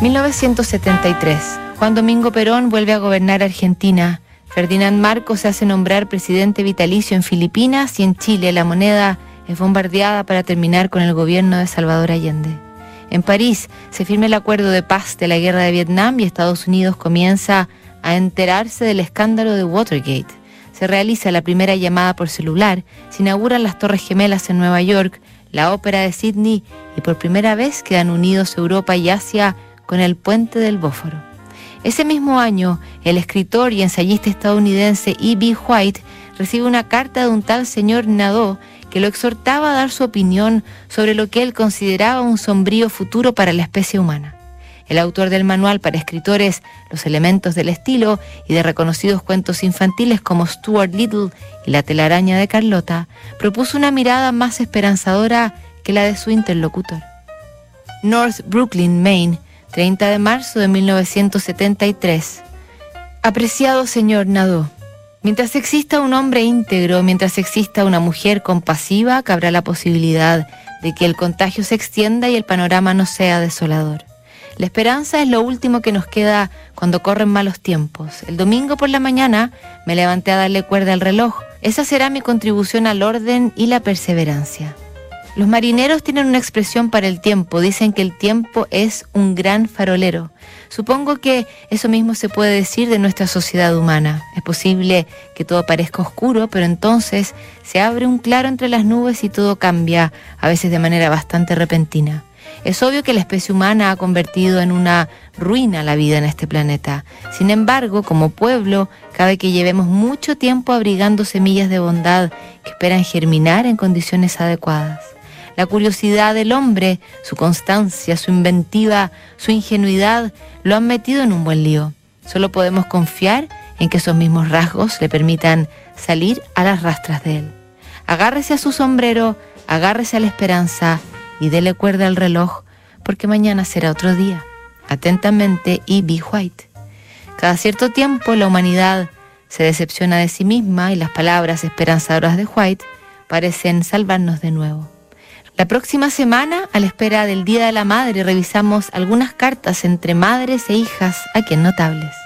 1973. Juan Domingo Perón vuelve a gobernar Argentina. Ferdinand Marcos se hace nombrar presidente vitalicio en Filipinas y en Chile la moneda es bombardeada para terminar con el gobierno de Salvador Allende. En París se firma el acuerdo de paz de la guerra de Vietnam y Estados Unidos comienza a enterarse del escándalo de Watergate. Se realiza la primera llamada por celular, se inauguran las Torres Gemelas en Nueva York, la Ópera de Sydney y por primera vez quedan unidos Europa y Asia con el puente del Bósforo. Ese mismo año, el escritor y ensayista estadounidense E.B. White recibe una carta de un tal señor Nadeau que lo exhortaba a dar su opinión sobre lo que él consideraba un sombrío futuro para la especie humana. El autor del manual para escritores Los elementos del estilo y de reconocidos cuentos infantiles como Stuart Little y La telaraña de Carlota propuso una mirada más esperanzadora que la de su interlocutor. North Brooklyn, Maine, 30 de marzo de 1973. Apreciado señor Nado, mientras exista un hombre íntegro, mientras exista una mujer compasiva, cabrá la posibilidad de que el contagio se extienda y el panorama no sea desolador. La esperanza es lo último que nos queda cuando corren malos tiempos. El domingo por la mañana me levanté a darle cuerda al reloj. Esa será mi contribución al orden y la perseverancia. Los marineros tienen una expresión para el tiempo, dicen que el tiempo es un gran farolero. Supongo que eso mismo se puede decir de nuestra sociedad humana. Es posible que todo parezca oscuro, pero entonces se abre un claro entre las nubes y todo cambia, a veces de manera bastante repentina. Es obvio que la especie humana ha convertido en una ruina la vida en este planeta. Sin embargo, como pueblo, cabe que llevemos mucho tiempo abrigando semillas de bondad que esperan germinar en condiciones adecuadas. La curiosidad del hombre, su constancia, su inventiva, su ingenuidad, lo han metido en un buen lío. Solo podemos confiar en que esos mismos rasgos le permitan salir a las rastras de él. Agárrese a su sombrero, agárrese a la esperanza y dele cuerda al reloj, porque mañana será otro día. Atentamente, E.B. White. Cada cierto tiempo la humanidad se decepciona de sí misma y las palabras esperanzadoras de White parecen salvarnos de nuevo. La próxima semana, a la espera del Día de la Madre, revisamos algunas cartas entre madres e hijas aquí en Notables.